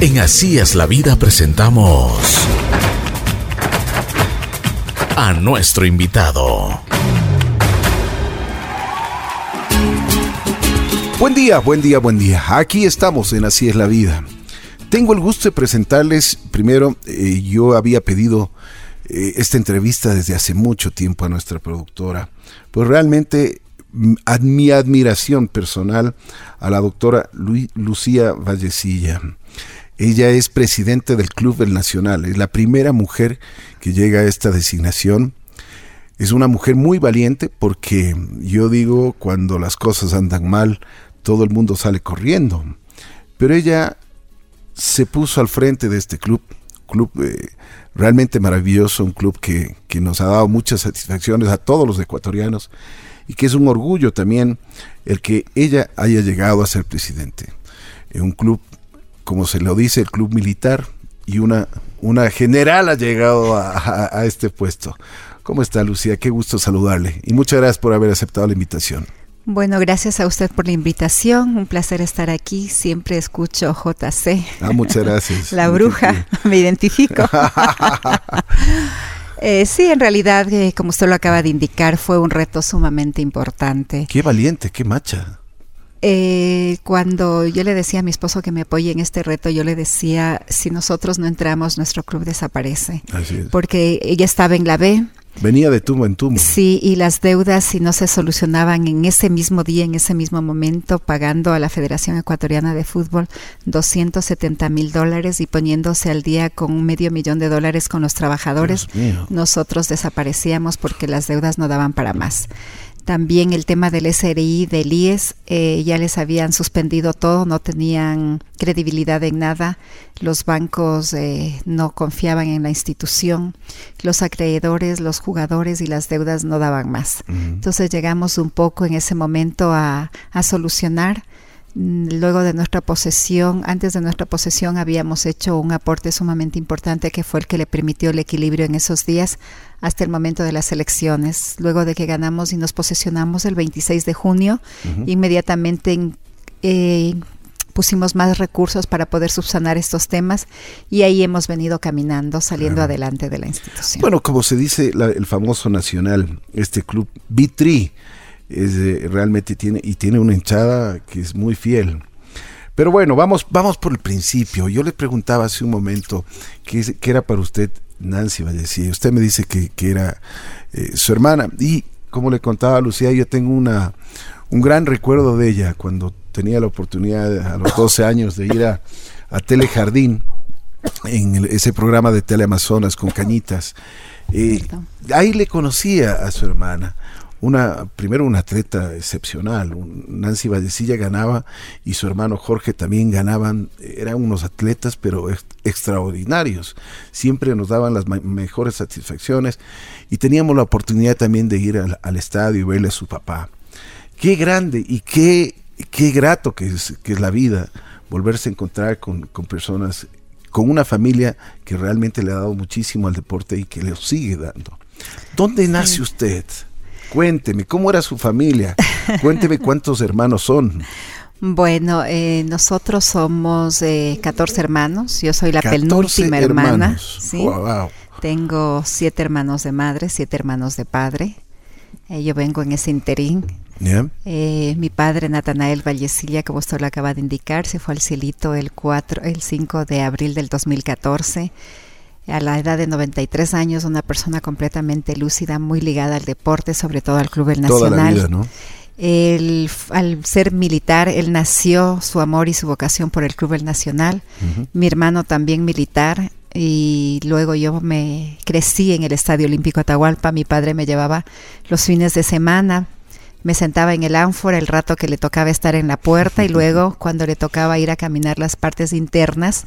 En Así es la vida presentamos a nuestro invitado. Buen día, buen día, buen día. Aquí estamos en Así es la vida. Tengo el gusto de presentarles, primero, eh, yo había pedido eh, esta entrevista desde hace mucho tiempo a nuestra productora, pues realmente mm, mi admiración personal a la doctora Lucía Vallecilla. Ella es presidente del Club del Nacional, es la primera mujer que llega a esta designación. Es una mujer muy valiente porque yo digo, cuando las cosas andan mal, todo el mundo sale corriendo. Pero ella se puso al frente de este club, club eh, realmente maravilloso, un club que, que, nos ha dado muchas satisfacciones a todos los ecuatorianos y que es un orgullo también el que ella haya llegado a ser presidente. Un club como se lo dice el club militar, y una, una general ha llegado a, este puesto. ¿Cómo está Lucía? Qué gusto saludarle y muchas gracias por haber aceptado la invitación. Bueno, gracias a usted por la invitación. Un placer estar aquí. Siempre escucho JC. Ah, muchas gracias. la bruja, me identifico. Eh, sí, en realidad, eh, como usted lo acaba de indicar, fue un reto sumamente importante. Qué valiente, qué macha. Eh, cuando yo le decía a mi esposo que me apoye en este reto, yo le decía, si nosotros no entramos, nuestro club desaparece. Porque ella estaba en la B. Venía de tumbo en tumbo. Sí, y las deudas, si no se solucionaban en ese mismo día, en ese mismo momento, pagando a la Federación Ecuatoriana de Fútbol 270 mil dólares y poniéndose al día con un medio millón de dólares con los trabajadores, nosotros desaparecíamos porque las deudas no daban para más. También el tema del SRI, del IES, eh, ya les habían suspendido todo, no tenían credibilidad en nada, los bancos eh, no confiaban en la institución, los acreedores, los jugadores y las deudas no daban más. Entonces llegamos un poco en ese momento a, a solucionar luego de nuestra posesión, antes de nuestra posesión habíamos hecho un aporte sumamente importante que fue el que le permitió el equilibrio en esos días hasta el momento de las elecciones. Luego de que ganamos y nos posesionamos el 26 de junio, inmediatamente eh, pusimos más recursos para poder subsanar estos temas y ahí hemos venido caminando, saliendo adelante de la institución. Bueno, como se dice el famoso nacional, este club Vitri es, realmente tiene, y tiene una hinchada que es muy fiel. Pero bueno, vamos, vamos por el principio. Yo le preguntaba hace un momento qué, era para usted Nancy Vallecilla. Usted me dice que, era eh, su hermana. Y como le contaba a Lucía, yo tengo una, un gran recuerdo de ella cuando tenía la oportunidad a los 12 años de ir a, a Telejardín en ese programa de Teleamazonas con Cañitas. Eh, ahí le conocía a su hermana una, primero una atleta excepcional. Nancy Vallecilla ganaba y su hermano Jorge también ganaban, eran unos atletas pero extraordinarios. Siempre nos daban las mejores satisfacciones y teníamos la oportunidad también de ir al, estadio y verle a su papá. Qué grande y qué, qué grato que es, que es la vida, volverse a encontrar con, con personas, con una familia que realmente le ha dado muchísimo al deporte y que le sigue dando. ¿Dónde nace usted? Cuénteme, ¿cómo era su familia? Cuénteme cuántos hermanos son. Bueno, eh, nosotros somos eh, 14 hermanos. Yo soy la penúltima hermana. ¿sí? Tengo siete hermanos de madre, siete hermanos de padre. Eh, yo vengo en ese interín. Eh, mi padre, Natanael Vallecilla, como usted lo acaba de indicar, se fue al cielito el, 4, el 5 de abril del 2014 a la edad de 93 años, una persona completamente lúcida, muy ligada al deporte, sobre todo al Club El Nacional. al ser militar, él nació su amor y su vocación por el Club El Nacional. Mi hermano también militar. Y luego yo me crecí en el Estadio Olímpico Atahualpa. Mi padre me llevaba los fines de semana me sentaba en el ánfora el rato que le tocaba estar en la puerta y luego cuando le tocaba ir a caminar las partes internas,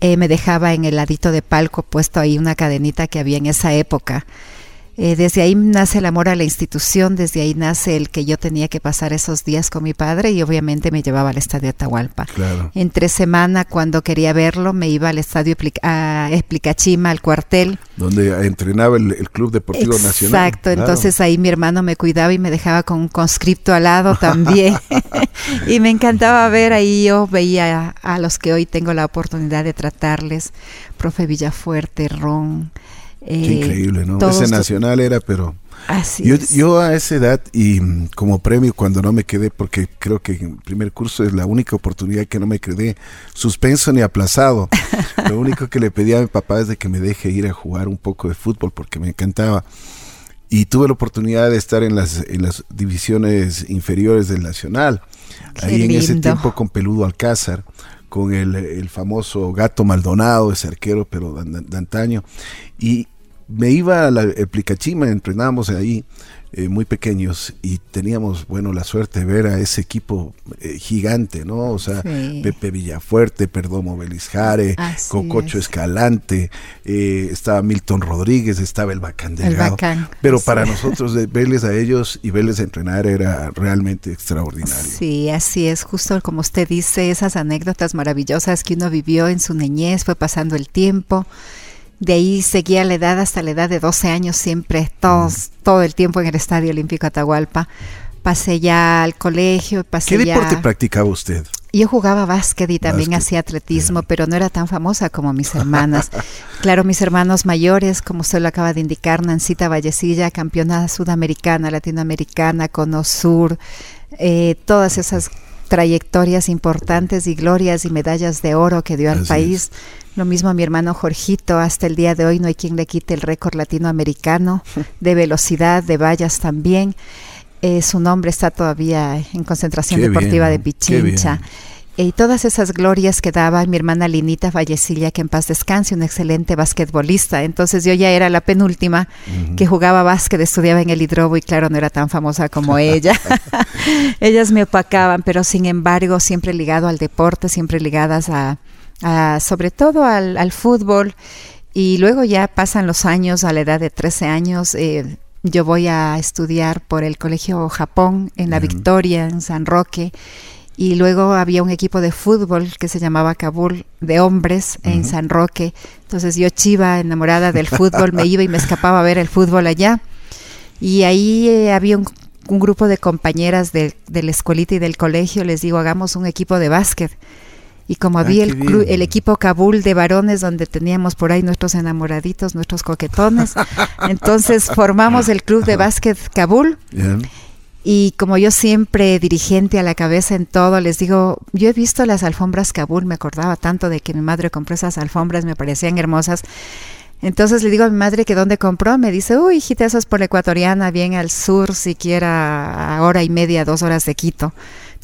eh, me dejaba en el ladito de palco puesto ahí una cadenita que había en esa época. Eh, desde ahí nace el amor a la institución, desde ahí nace el que yo tenía que pasar esos días con mi padre y obviamente me llevaba al estadio Atahualpa. Claro. Entre semana, cuando quería verlo, me iba al estadio a Explicachima, al cuartel. Donde entrenaba el, Club Deportivo Nacional. Exacto, entonces ahí mi hermano me cuidaba y me dejaba con un conscripto al lado también. y me encantaba ver ahí, yo veía a los que hoy tengo la oportunidad de tratarles, profe Villafuerte, Ron. Qué eh, increíble, ¿no? Ese nacional era, pero... Así yo, es. yo a esa edad y como premio cuando no me quedé, porque creo que en primer curso es la única oportunidad que no me quedé suspenso ni aplazado. Lo único que le pedí a mi papá es de que me deje ir a jugar un poco de fútbol porque me encantaba. Y tuve la oportunidad de estar en las, en las divisiones inferiores del Nacional. ahí en ese tiempo con Peludo Alcázar con el, el, famoso Gato Maldonado, ese arquero, pero de, antaño. Y me iba a la Plicachima, entrenábamos ahí eh, muy pequeños y teníamos, bueno, la suerte de ver a ese equipo eh, gigante, ¿no? O sea, Pepe Villafuerte, Perdomo Belizjare, Cococho Escalante, eh, estaba Milton Rodríguez, estaba el Bacán Delgado. Pero para nosotros verles a ellos y verles entrenar era realmente extraordinario. Sí, así es, justo como usted dice, esas anécdotas maravillosas que uno vivió en su niñez, fue pasando el tiempo de ahí seguía la edad hasta la edad de 12 años, siempre, todos, todo el tiempo en el Estadio Olímpico Atahualpa. Pasé ya al colegio, pasé ¿Qué deporte practicaba usted? Yo jugaba básquet y también hacía atletismo, pero no era tan famosa como mis hermanas. claro, mis hermanos mayores, como usted lo acaba de indicar, Nancita Vallecilla, campeona sudamericana, latinoamericana, Cono Sur, eh, todas esas trayectorias importantes y glorias y medallas de oro que dio al país. Lo mismo a mi hermano Jorgito, hasta el día de hoy no hay quien le quite el récord latinoamericano de velocidad, de vallas también. Eh, su nombre está todavía en concentración deportiva de Pichincha. Y todas esas glorias que daba mi hermana Linita Vallecilla, que en paz descanse, un excelente basquetbolista. Entonces yo ya era la penúltima que jugaba básquet, estudiaba en el hidrobo y claro, no era tan famosa como ella. Ellas me opacaban, pero sin embargo siempre ligado al deporte, siempre ligadas a, sobre todo al, fútbol. Y luego ya pasan los años, a la edad de 13 años, eh, yo voy a estudiar por el Colegio Japón en La Victoria, en San Roque y luego había un equipo de fútbol que se llamaba Kabul de hombres en San Roque. Entonces yo chiva, enamorada del fútbol, me iba y me escapaba a ver el fútbol allá. Y ahí eh, había un, grupo de compañeras de, la escuelita y del colegio, les digo, hagamos un equipo de básquet. Y como ah, había el, el, equipo Kabul de varones donde teníamos por ahí nuestros enamoraditos, nuestros coquetones, entonces formamos el club de básquet Kabul. Y como yo siempre dirigente a la cabeza en todo, les digo, yo he visto las alfombras Kabul, me acordaba tanto de que mi madre compró esas alfombras, me parecían hermosas. Entonces le digo a mi madre que dónde compró, me dice, uy, hijita, eso es por la ecuatoriana, bien al sur, siquiera a hora y media, dos horas de Quito.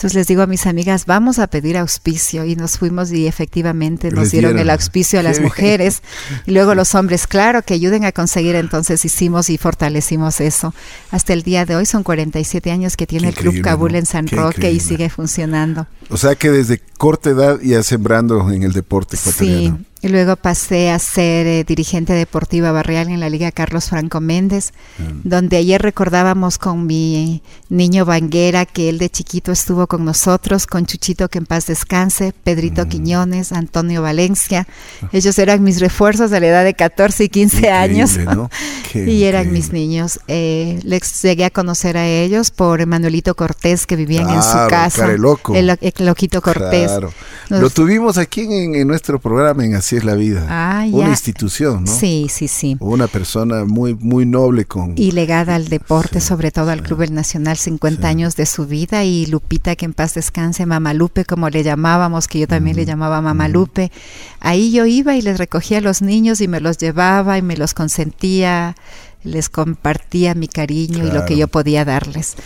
Entonces les digo a mis amigas, vamos a pedir auspicio y nos fuimos y efectivamente nos dieron, el auspicio a las mujeres. Y luego los hombres, claro, que ayuden a conseguir, entonces hicimos y fortalecimos eso. Hasta el día de hoy son 47 años que tiene el Club Kabul en San Roque y sigue funcionando. O sea que desde corta edad ya sembrando en el deporte ecuatoriano. Sí, y luego pasé a ser eh, dirigente deportiva barrial en la Liga Carlos Franco Méndez, mm. donde ayer recordábamos con mi niño Banguera que él de chiquito estuvo con nosotros, con Chuchito que en paz descanse, Pedrito mm. Quiñones, Antonio Valencia. Ah. Ellos eran mis refuerzos de la edad de 14 y 15 años y eran mis niños. Eh, les llegué a conocer a ellos por Emanuelito Cortés que vivían en su casa. El, loco. el, loquito Cortés. Lo tuvimos aquí en, en nuestro programa en es la vida. Ah, una institución, ¿no? Sí, sí, sí. Una persona muy, muy noble con... Y legada al deporte, sobre todo al Club El Nacional, 50 años de su vida. Y Lupita, que en paz descanse, Mamalupe, como le llamábamos, que yo también le llamaba Mamalupe. Ahí yo iba y les recogía a los niños y me los llevaba y me los consentía, les compartía mi cariño y lo que yo podía darles.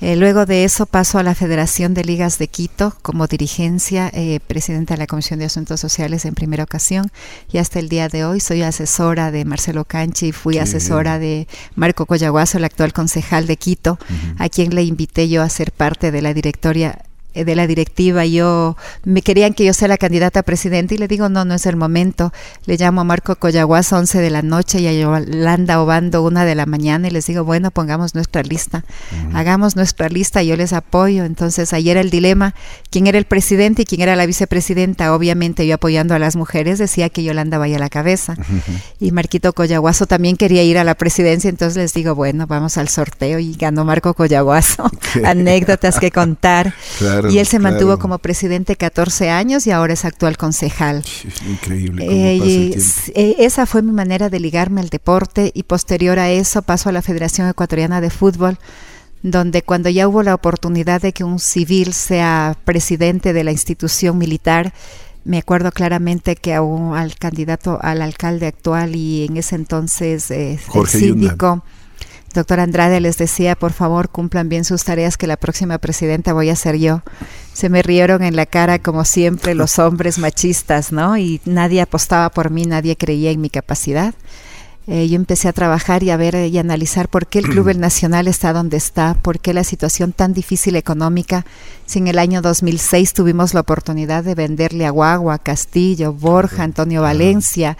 Eh, luego de eso paso a la Federación de Ligas de Quito como dirigencia, eh, presidenta de la Comisión de Asuntos Sociales en primera ocasión. Y hasta el día de hoy soy asesora de Marcelo Canchi, fui asesora de Marco Coyaguazo, el actual concejal de Quito, a quien le invité yo a ser parte de la directoria de la directiva, yo me querían que yo sea la candidata a presidente y le digo, no, no es el momento. Le llamo a Marco Coyaguas 11 de la noche y a Yolanda Obando una de la mañana y les digo, bueno, pongamos nuestra lista, hagamos nuestra lista, yo les apoyo. Entonces, ayer era el dilema, quién era el presidente y quién era la vicepresidenta. Obviamente yo apoyando a las mujeres decía que Yolanda vaya a la cabeza. Y Marquito Coyaguaso también quería ir a la presidencia, entonces les digo, bueno, vamos al sorteo y ganó Marco Coyaguaso. Anécdotas que contar y él se mantuvo como presidente 14 años y ahora es actual concejal. Increíble. Eh, eh, esa fue mi manera de ligarme al deporte y posterior a eso paso a la Federación Ecuatoriana de Fútbol donde cuando ya hubo la oportunidad de que un civil sea presidente de la institución militar, me acuerdo claramente que al candidato al alcalde actual y en ese entonces eh, el síndico Doctor Andrade les decía, por favor, cumplan bien sus tareas, que la próxima presidenta voy a ser yo. Se me rieron en la cara, como siempre, los hombres machistas, ¿no? Y nadie apostaba por mí, nadie creía en mi capacidad. Eh, yo empecé a trabajar y a ver y analizar por qué el Club El Nacional está donde está, por qué la situación tan difícil económica. Si en el año 2006 tuvimos la oportunidad de venderle a Guagua, Castillo, Borja, Antonio Valencia,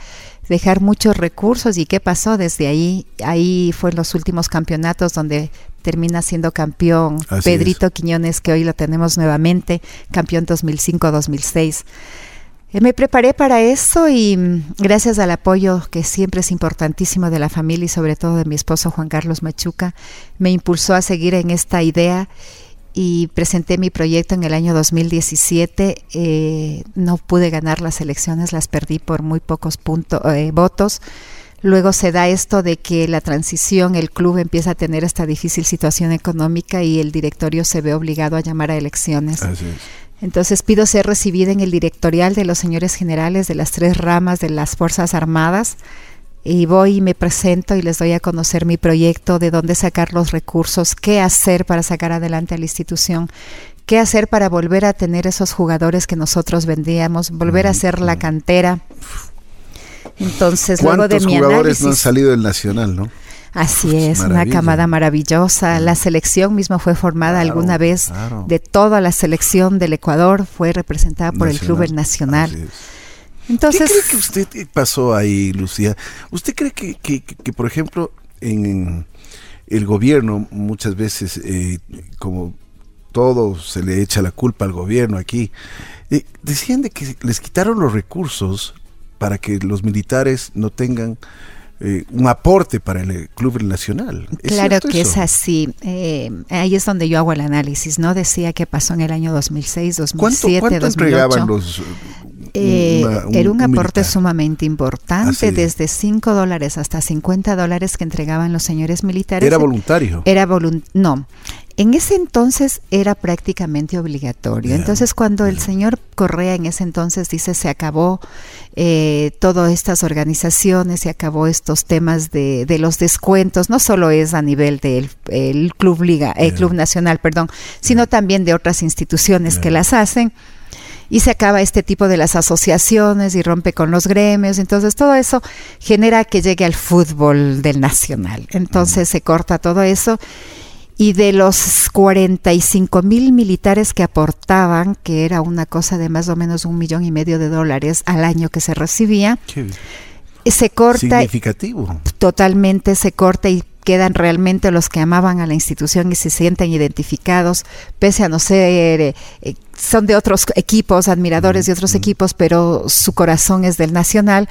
dejar muchos recursos y qué pasó desde ahí. Ahí fue en los últimos campeonatos donde termina siendo campeón Pedrito Quiñones, que hoy lo tenemos nuevamente, campeón 2005-2006. Eh, me preparé para eso y mm, gracias al apoyo que siempre es importantísimo de la familia y sobre todo de mi esposo Juan Carlos Machuca, me impulsó a seguir en esta idea y presenté mi proyecto en el año 2017. Eh, no pude ganar las elecciones, las perdí por muy pocos puntos, eh, votos. Luego se da esto de que la transición, el club empieza a tener esta difícil situación económica y el directorio se ve obligado a llamar a elecciones. Entonces pido ser recibida en el directorial de los señores generales de las tres ramas de las Fuerzas Armadas y voy y me presento y les doy a conocer mi proyecto, de dónde sacar los recursos, qué hacer para sacar adelante a la institución, qué hacer para volver a tener esos jugadores que nosotros vendíamos, volver a hacer la cantera. Entonces, luego de mi jugadores no han salido del Nacional, no? Así es, una camada maravillosa. La selección misma fue formada alguna vez de toda la selección del Ecuador, fue representada por el Club El Nacional. Entonces, ¿Qué cree que usted pasó ahí, Lucía? ¿Usted cree que, que, por ejemplo, en el gobierno muchas veces, eh, como todo se le echa la culpa al gobierno aquí, eh, decían de que les quitaron los recursos para que los militares no tengan eh, un aporte para el Club Nacional. claro que es así. Eh, ahí es donde yo hago el análisis, ¿no? Decía que pasó en el año 2006, 2007, ¿Cuánto, 2008. los eh, era un, aporte sumamente importante, desde 5 dólares hasta 50 dólares que entregaban los señores militares. ¿Era voluntario? Era no. En ese entonces era prácticamente obligatorio. Entonces, cuando el señor Correa en ese entonces dice se acabó eh, todas estas organizaciones, se acabó estos temas de, de, los descuentos, no solo es a nivel del el Club Liga, el Club Nacional, perdón, sino también de otras instituciones que las hacen y se acaba este tipo de las asociaciones y rompe con los gremios. Entonces todo eso genera que llegue al fútbol del nacional. Entonces se corta todo eso. Y de los 45 mil militares que aportaban, que era una cosa de más o menos un millón y medio de dólares al año que se recibía, se corta. Significativo. Totalmente se corta y quedan realmente los que amaban a la institución y se sienten identificados, pese a no ser, eh, eh, son de otros equipos, admiradores de otros equipos, pero su corazón es del Nacional.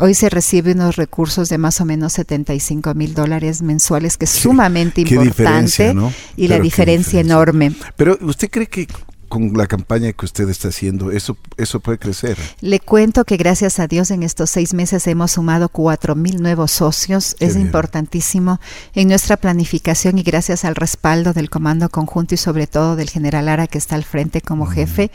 hoy se recibe unos recursos de más o menos 75 mil dólares mensuales, que es sumamente importante y la diferencia enorme. Pero ¿usted cree que con la campaña que usted está haciendo, eso, eso puede crecer. Le cuento que gracias a Dios en estos seis meses hemos sumado cuatro mil nuevos socios. es importantísimo en nuestra planificación y gracias al respaldo del Comando Conjunto y sobre todo del general Ara que está al frente como jefe.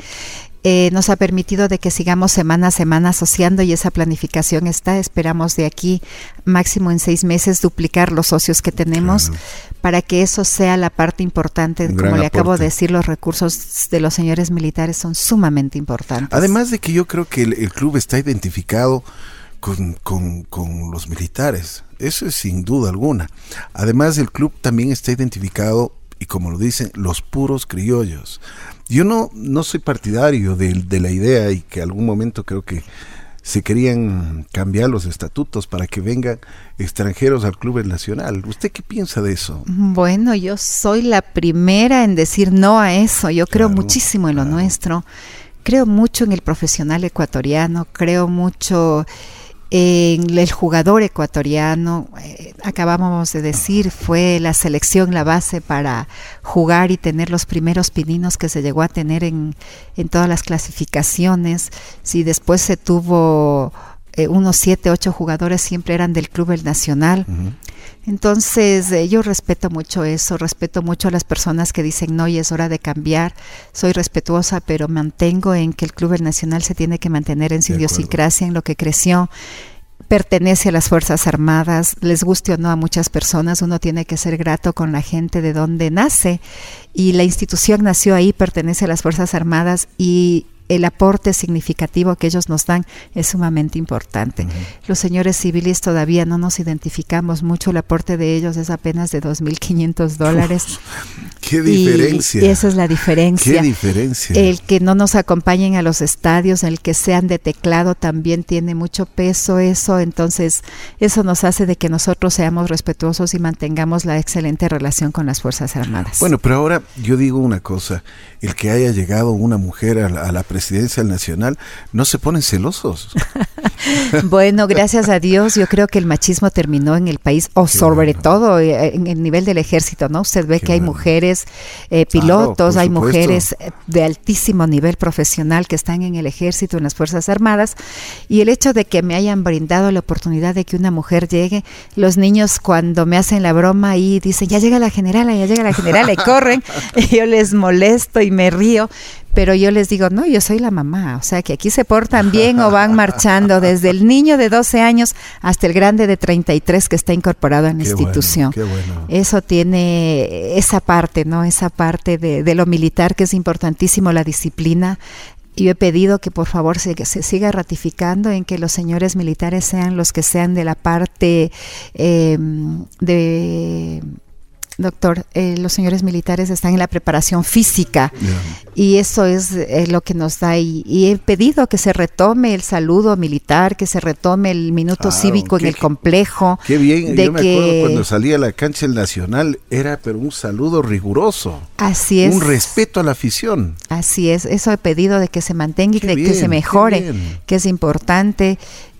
Eh, nos ha permitido de que sigamos semana a semana asociando y esa planificación está. Esperamos de aquí máximo en seis meses duplicar los socios que tenemos para que eso sea la parte importante. Como le acabo de decir, los recursos de los señores militares son sumamente importantes. Además de que yo creo que el, club está identificado con, con, con los militares. Eso es sin duda alguna. Además, el club también está identificado y como lo dicen, los puros criollos. Yo no, no soy partidario de, de la idea y que algún momento creo que se querían cambiar los estatutos para que vengan extranjeros al Club Nacional. ¿Usted qué piensa de eso? Bueno, yo soy la primera en decir no a eso. Yo creo muchísimo en lo nuestro. Creo mucho en el profesional ecuatoriano, creo mucho en el jugador ecuatoriano, eh, acabamos de decir, fue la selección la base para jugar y tener los primeros pininos que se llegó a tener en, en todas las clasificaciones. Si después se tuvo eh, unos siete, ocho jugadores, siempre eran del Club El Nacional. Entonces, eh, yo respeto mucho eso, respeto mucho a las personas que dicen, no, y es hora de cambiar, soy respetuosa, pero mantengo en que el Club El Nacional se tiene que mantener en su idiosincrasia, en lo que creció, pertenece a las Fuerzas Armadas, les guste o no a muchas personas, uno tiene que ser grato con la gente de donde nace, y la institución nació ahí, pertenece a las Fuerzas Armadas, y el aporte significativo que ellos nos dan es sumamente importante. Los señores civiles todavía no nos identificamos mucho, el aporte de ellos es apenas de 2.500 dólares. ¡Qué diferencia! Y esa es la diferencia. ¡Qué diferencia! El que no nos acompañen a los estadios, el que sean de teclado también tiene mucho peso eso, entonces eso nos hace de que nosotros seamos respetuosos y mantengamos la excelente relación con las Fuerzas Armadas. Bueno, pero ahora yo digo una cosa, el que haya llegado una mujer a la, a la presidencia nacional, no se ponen celosos. bueno, gracias a Dios, yo creo que el machismo terminó en el país, o sobre todo eh, en el nivel del ejército, ¿no? Usted ve que hay mujeres eh, pilotos, hay mujeres eh, de altísimo nivel profesional que están en el ejército, en las Fuerzas Armadas, y el hecho de que me hayan brindado la oportunidad de que una mujer llegue, los niños cuando me hacen la broma y dicen, ya llega la generala, ya llega la generala, y corren, y yo les molesto y me río, pero yo les digo, no, yo soy la mamá, o sea que aquí se portan bien o van marchando desde el niño de 12 años hasta el grande de 33 que está incorporado en la institución. Eso tiene esa parte, ¿no? Esa parte de, de, lo militar que es importantísimo, la disciplina. Yo he pedido que por favor se, se, siga ratificando en que los señores militares sean los que sean de la parte eh, de doctor, eh, los señores militares están en la preparación física y eso es eh, lo que nos da y, y, he pedido que se retome el saludo militar, que se retome el minuto cívico en el complejo. Qué bien, de yo me que, acuerdo cuando salía a la cancha el Nacional, era pero un saludo riguroso. Así es. Un respeto a la afición. Así es, eso he pedido de que se mantenga y de bien, que se mejore, que es importante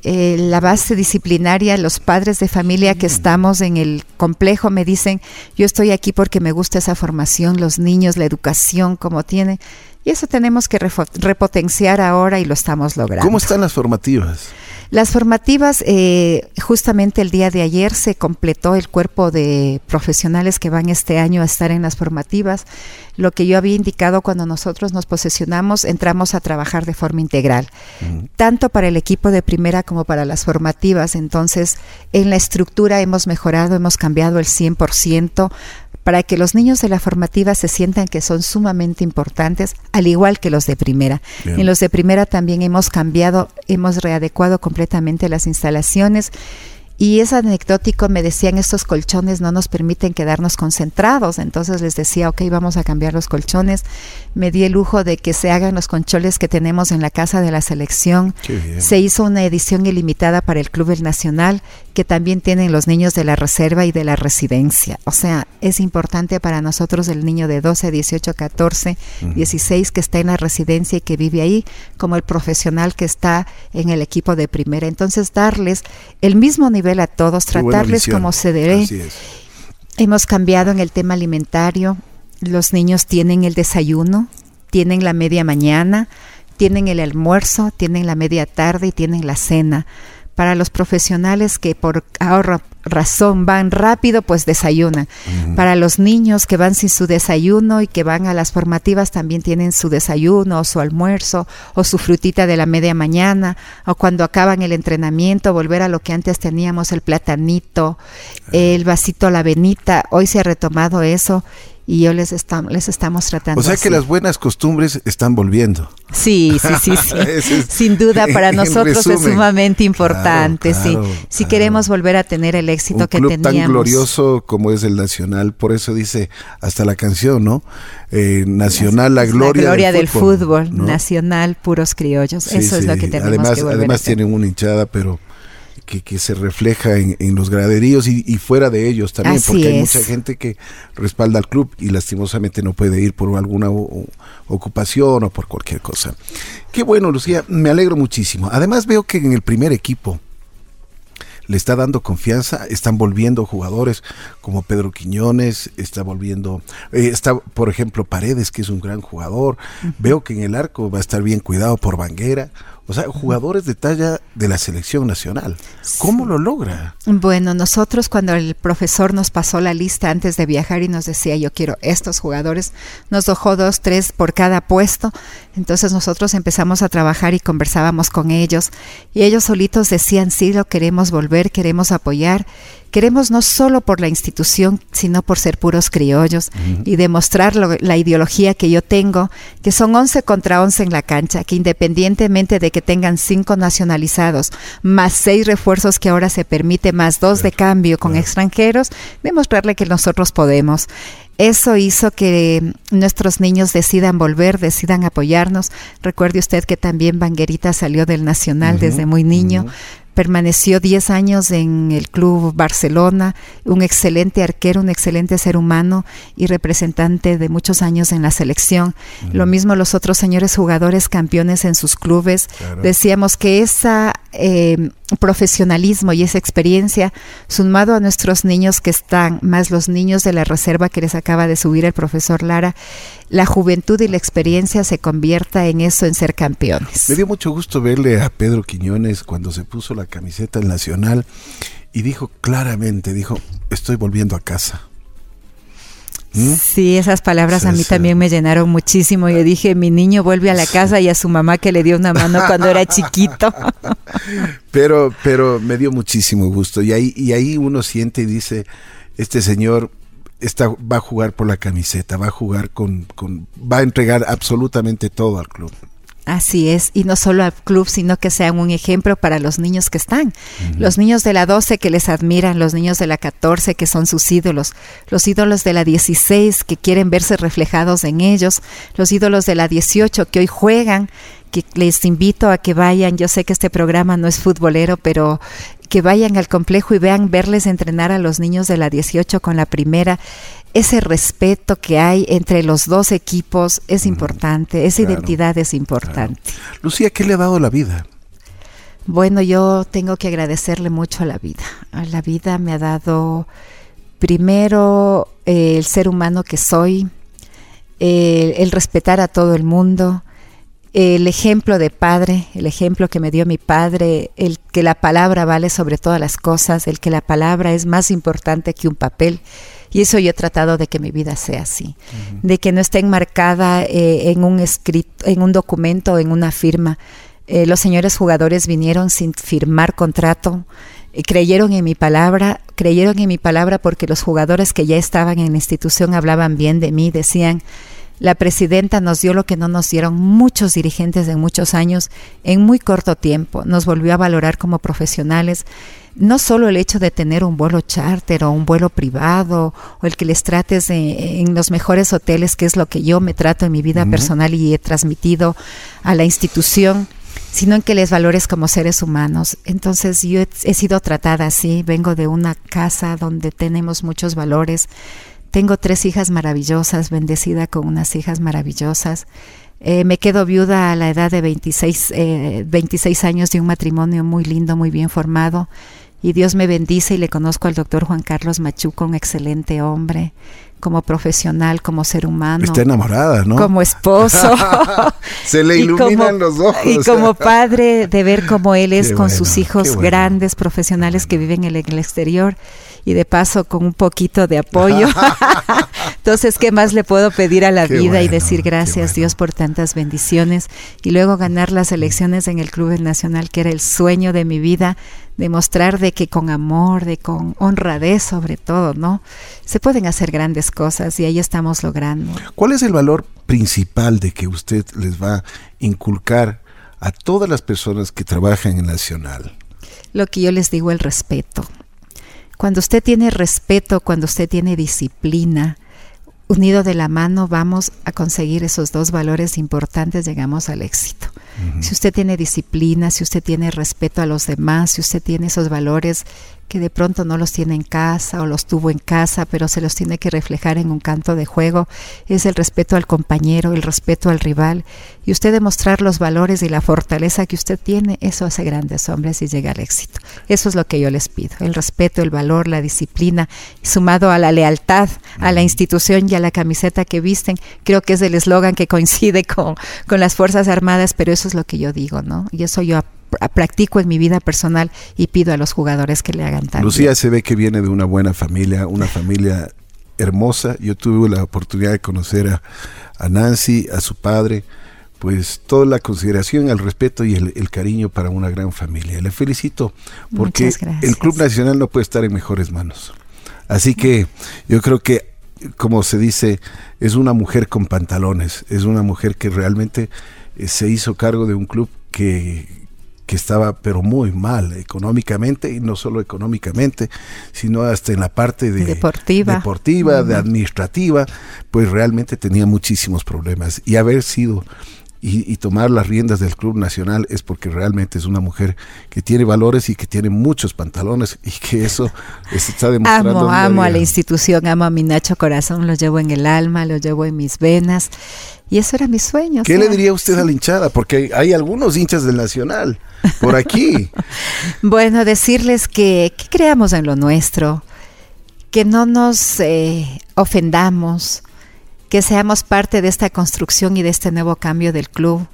eh, la base disciplinaria, los padres de familia que estamos en el complejo me dicen, yo estoy aquí porque me gusta esa formación, los niños, la educación, como tiene. Y eso tenemos que repotenciar ahora y lo estamos logrando. ¿Cómo están las formativas? Las formativas, eh, justamente el día de ayer se completó el cuerpo de profesionales que van este año a estar en las formativas. Lo que yo había indicado cuando nosotros nos posesionamos, entramos a trabajar de forma integral, tanto para el equipo de primera como para las formativas. Entonces, en la estructura hemos mejorado, hemos cambiado el 100% para que los niños de la formativa se sientan que son sumamente importantes, al igual que los de primera. Bien. En los de primera también hemos cambiado, hemos readecuado completamente las instalaciones. Y es anecdótico, me decían, estos colchones no nos permiten quedarnos concentrados. Entonces les decía, ok, vamos a cambiar los colchones. Me di el lujo de que se hagan los concholes que tenemos en la casa de la selección. Se hizo una edición ilimitada para el Club El Nacional, que también tienen los niños de la reserva y de la residencia. O sea, es importante para nosotros el niño de 12, 18, 14, uh -huh. 16 que está en la residencia y que vive ahí, como el profesional que está en el equipo de primera. Entonces, darles el mismo nivel a todos, tratarles como se debe. Hemos cambiado en el tema alimentario. Los niños tienen el desayuno, tienen la media mañana, tienen el almuerzo, tienen la media tarde y tienen la cena. Para los profesionales que por ahorro razón van rápido, pues desayunan. Uh -huh. Para los niños que van sin su desayuno y que van a las formativas también tienen su desayuno o su almuerzo o su frutita de la media mañana o cuando acaban el entrenamiento volver a lo que antes teníamos el platanito, uh -huh. el vasito a la avenita, hoy se ha retomado eso y yo les, estamos les estamos tratando. O sea que las buenas costumbres están volviendo. Sí, sí, sí, sí. Sin duda para nosotros es sumamente importante, sí. Si queremos volver a tener el éxito que teníamos. tan glorioso como es el Nacional, por eso dice hasta la canción, ¿no? Eh, nacional, la, gloria, la gloria del, fútbol, nacional, puros criollos. eso es lo que tenemos además, que volver Además tienen una hinchada, pero que, se refleja en, los graderíos y, fuera de ellos también, porque hay mucha gente que respalda al club y lastimosamente no puede ir por alguna ocupación o por cualquier cosa. Qué bueno, Lucía, me alegro muchísimo. Además veo que en el primer equipo le está dando confianza, están volviendo jugadores como Pedro Quiñones, está volviendo, eh, está por ejemplo Paredes, que es un gran jugador, veo que en el arco va a estar bien cuidado por Vanguera, o sea, jugadores de talla de la selección nacional. ¿Cómo lo logra? Bueno, nosotros cuando el profesor nos pasó la lista antes de viajar y nos decía yo quiero estos jugadores, nos dejó dos, tres por cada puesto. Entonces nosotros empezamos a trabajar y conversábamos con ellos y ellos solitos decían sí, lo queremos volver, queremos apoyar Queremos no solo por la institución, sino por ser puros criollos y demostrar la ideología que yo tengo, que son 11 contra 11 en la cancha, que independientemente de que tengan cinco nacionalizados, más seis refuerzos que ahora se permite, más dos de cambio con extranjeros, demostrarle que nosotros podemos. Eso hizo que nuestros niños decidan volver, decidan apoyarnos. Recuerde usted que también Banguerita salió del Nacional desde muy niño permaneció 10 años en el Club Barcelona, un excelente arquero, un excelente ser humano y representante de muchos años en la selección. Lo mismo los otros señores jugadores campeones en sus clubes. Decíamos que esa eh, profesionalismo y esa experiencia, sumado a nuestros niños que están, más los niños de la reserva que les acaba de subir el profesor Lara, la juventud y la experiencia se convierta en eso, en ser campeones. Me dio mucho gusto verle a Pedro Quiñones cuando se puso la camiseta nacional y dijo claramente, dijo, estoy volviendo a casa. ¿Mm? Sí, esas palabras a mí también me llenaron muchísimo. Yo dije, mi niño vuelve a la casa y a su mamá que le dio una mano cuando era chiquito. pero, pero me dio muchísimo gusto. Y ahí, y ahí uno siente y dice, este señor está, va a jugar por la camiseta, va a jugar con, con, va a entregar absolutamente todo al club. Así es, y no solo al club, sino que sean un ejemplo para los niños que están. Los niños de la 12 que les admiran, los niños de la 14 que son sus ídolos, los ídolos de la 16 que quieren verse reflejados en ellos, los ídolos de la 18 que hoy juegan, que les invito a que vayan, yo sé que este programa no es futbolero, pero que vayan al complejo y vean verles entrenar a los niños de la 18 con la primera ese respeto que hay entre los dos equipos es importante, esa identidad es importante. Lucía, ¿qué le ha dado la vida? Bueno, yo tengo que agradecerle mucho a la vida. A la vida me ha dado primero eh, el ser humano que soy, el respetar a todo el mundo, el ejemplo de padre, el ejemplo que me dio mi padre, el que la palabra vale sobre todas las cosas, el que la palabra es más importante que un papel y eso yo he tratado de que mi vida sea así, de que no esté enmarcada eh, en un escrito, en un documento en una firma. Eh, los señores jugadores vinieron sin firmar contrato, eh, creyeron en mi palabra, creyeron en mi palabra porque los jugadores que ya estaban en la institución hablaban bien de mí, decían, la presidenta nos dio lo que no nos dieron muchos dirigentes en muchos años en muy corto tiempo, nos volvió a valorar como profesionales no solo el hecho de tener un vuelo charter o un vuelo privado o el que les trates en los mejores hoteles, que es lo que yo me trato en mi vida personal y he transmitido a la institución, sino en que les valores como seres humanos. Entonces yo he, sido tratada así, vengo de una casa donde tenemos muchos valores, tengo tres hijas maravillosas, bendecida con unas hijas maravillosas. Eh, me quedo viuda a la edad de 26, 26 eh, años de un matrimonio muy lindo, muy bien formado y Dios me bendice y le conozco al doctor Juan Carlos Machuco, un excelente hombre, como profesional, como ser humano. Está enamorada, ¿no? Como esposo. Se le iluminan los ojos. Y como padre de ver cómo él es con sus hijos grandes profesionales que viven en el exterior y de paso con un poquito de apoyo Entonces, ¿qué más le puedo pedir a la vida y decir gracias Dios por tantas bendiciones? Y luego ganar las elecciones en el Club Nacional, que era el sueño de mi vida, demostrar de que con amor, de con honradez sobre todo, ¿no? Se pueden hacer grandes cosas y ahí estamos logrando. ¿Cuál es el valor principal de que usted les va a inculcar a todas las personas que trabajan en Nacional? Lo que yo les digo, el respeto. Cuando usted tiene respeto, cuando usted tiene disciplina, unido de la mano vamos a conseguir esos dos valores importantes, llegamos al éxito. Si usted tiene disciplina, si usted tiene respeto a los demás, si usted tiene esos valores que de pronto no los tiene en casa o los tuvo en casa, pero se los tiene que reflejar en un canto de juego, es el respeto al compañero, el respeto al rival, y usted demostrar los valores y la fortaleza que usted tiene, eso hace grandes hombres y llega al éxito. Eso es lo que yo les pido, el respeto, el valor, la disciplina, sumado a la lealtad a la institución y a la camiseta que visten, creo que es el eslogan que coincide con, con las Fuerzas Armadas, pero eso es lo que yo digo, ¿no? Y eso yo practico en mi vida personal y pido a los jugadores que le hagan también. Lucía se ve que viene de una buena familia, una familia hermosa. Yo tuve la oportunidad de conocer a, Nancy, a su padre, pues toda la consideración, el respeto y el, cariño para una gran familia. Le felicito porque el Club Nacional no puede estar en mejores manos. Así que yo creo que, como se dice, es una mujer con pantalones, es una mujer que realmente se hizo cargo de un club que, que estaba pero muy mal económicamente y no solo económicamente, sino hasta en la parte de deportiva, deportiva de administrativa, pues realmente tenía muchísimos problemas. Y haber sido y, tomar las riendas del Club Nacional es porque realmente es una mujer que tiene valores y que tiene muchos pantalones y que eso está demostrando. Amo, amo a la institución, amo a mi Nacho Corazón, lo llevo en el alma, lo llevo en mis venas y eso era mi sueño. ¿Qué le diría usted a la hinchada? Porque hay algunos hinchas del Nacional por aquí. bueno, decirles que, creamos en lo nuestro, que no nos eh, ofendamos, que seamos parte de esta construcción y de este nuevo cambio del club,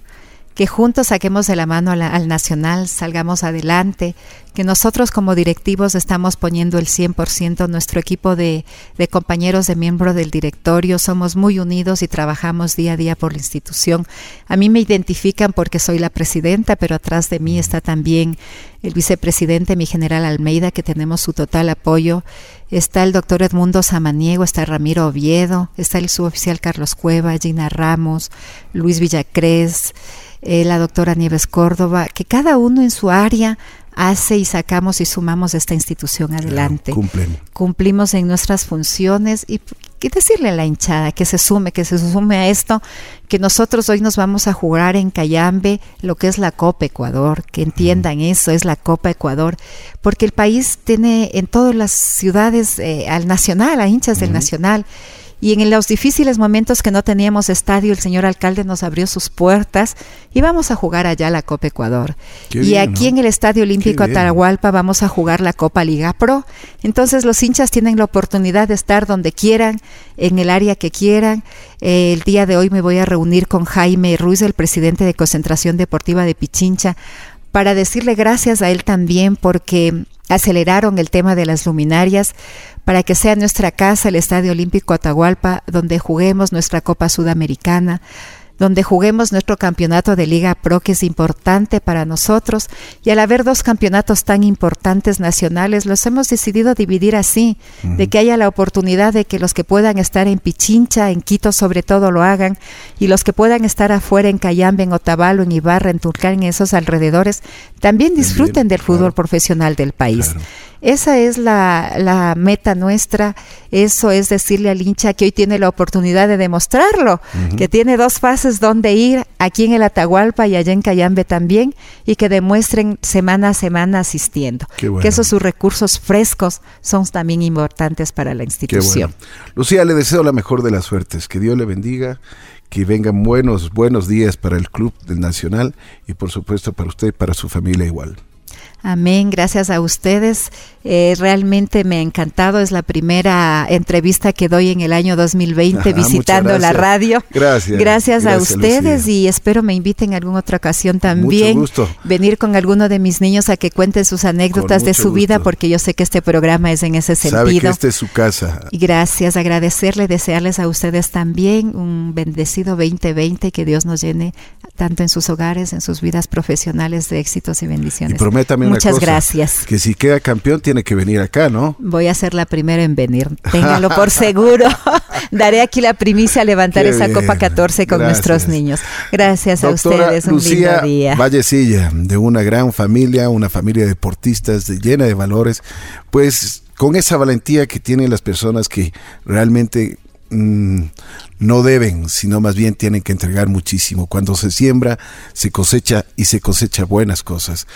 que juntos saquemos de la mano al Nacional, salgamos adelante, que nosotros como directivos estamos poniendo el 100%, nuestro equipo de, de compañeros de miembro del directorio, somos muy unidos y trabajamos día a día por la institución. A mí me identifican porque soy la presidenta, pero atrás de mí está también el vicepresidente, mi general Almeida, que tenemos su total apoyo. Está el doctor Edmundo Samaniego, está Ramiro Oviedo, está el suboficial Carlos Cueva, Gina Ramos, Luis Villacrés, eh, la doctora Nieves Córdoba, que cada uno en su área hace y sacamos y sumamos esta institución adelante. cumplen. Cumplimos en nuestras funciones y, decirle a la hinchada que se sume, que se sume a esto, que nosotros hoy nos vamos a jugar en Cayambe lo que es la Copa Ecuador, que entiendan eso, es la Copa Ecuador, porque el país tiene en todas las ciudades eh, al Nacional, a hinchas del Nacional. Y en los difíciles momentos que no teníamos estadio, el señor alcalde nos abrió sus puertas y vamos a jugar allá la Copa Ecuador. y aquí en el Estadio Olímpico Atarahualpa vamos a jugar la Copa Liga Pro. Entonces los hinchas tienen la oportunidad de estar donde quieran, en el área que quieran. el día de hoy me voy a reunir con Jaime Ruiz, el presidente de Concentración Deportiva de Pichincha, para decirle gracias a él también porque aceleraron el tema de las luminarias para que sea nuestra casa el Estadio Olímpico Atahualpa, donde juguemos nuestra Copa Sudamericana, donde juguemos nuestro campeonato de Liga Pro, que es importante para nosotros, y al haber dos campeonatos tan importantes nacionales, los hemos decidido dividir así, de que haya la oportunidad de que los que puedan estar en Pichincha, en Quito sobre todo, lo hagan, y los que puedan estar afuera en Cayambe, en Otavalo, en Ibarra, en Tulcán, en esos alrededores, también disfruten del fútbol profesional del país. Esa es la, meta nuestra, eso es decirle al hincha que hoy tiene la oportunidad de demostrarlo, que tiene dos fases donde ir, aquí en el Atahualpa y allá en Cayambe también, y que demuestren semana a semana asistiendo. Que esos sus recursos frescos son también importantes para la institución. Lucía, le deseo la mejor de las suertes, que Dios le bendiga que vengan buenos, buenos días para el Club del Nacional y por supuesto para usted y para su familia igual. Amén, gracias a ustedes. Eh, realmente me ha encantado, es la primera entrevista que doy en el año 2020 visitando la radio. Gracias. Gracias, a ustedes y espero me inviten en alguna otra ocasión también. Mucho gusto. Venir con alguno de mis niños a que cuenten sus anécdotas de su vida porque yo sé que este programa es en ese sentido. Sabe que esta es su casa. Y gracias, agradecerle, desearles a ustedes también un bendecido 2020 que Dios nos llene tanto en sus hogares, en sus vidas profesionales de éxitos y bendiciones. Y prométame Muchas gracias. Que si queda campeón tiene que venir acá, ¿no? Voy a ser la primera en venir. Téngalo por seguro. Daré aquí la primicia a levantar esa Copa 14 con nuestros niños. Gracias a ustedes. Un Lucía lindo día. Vallecilla, de una gran familia, una familia de deportistas llena de valores, pues con esa valentía que tienen las personas que realmente mm, no deben, sino más bien tienen que entregar muchísimo. Cuando se siembra, se cosecha y se cosecha buenas cosas.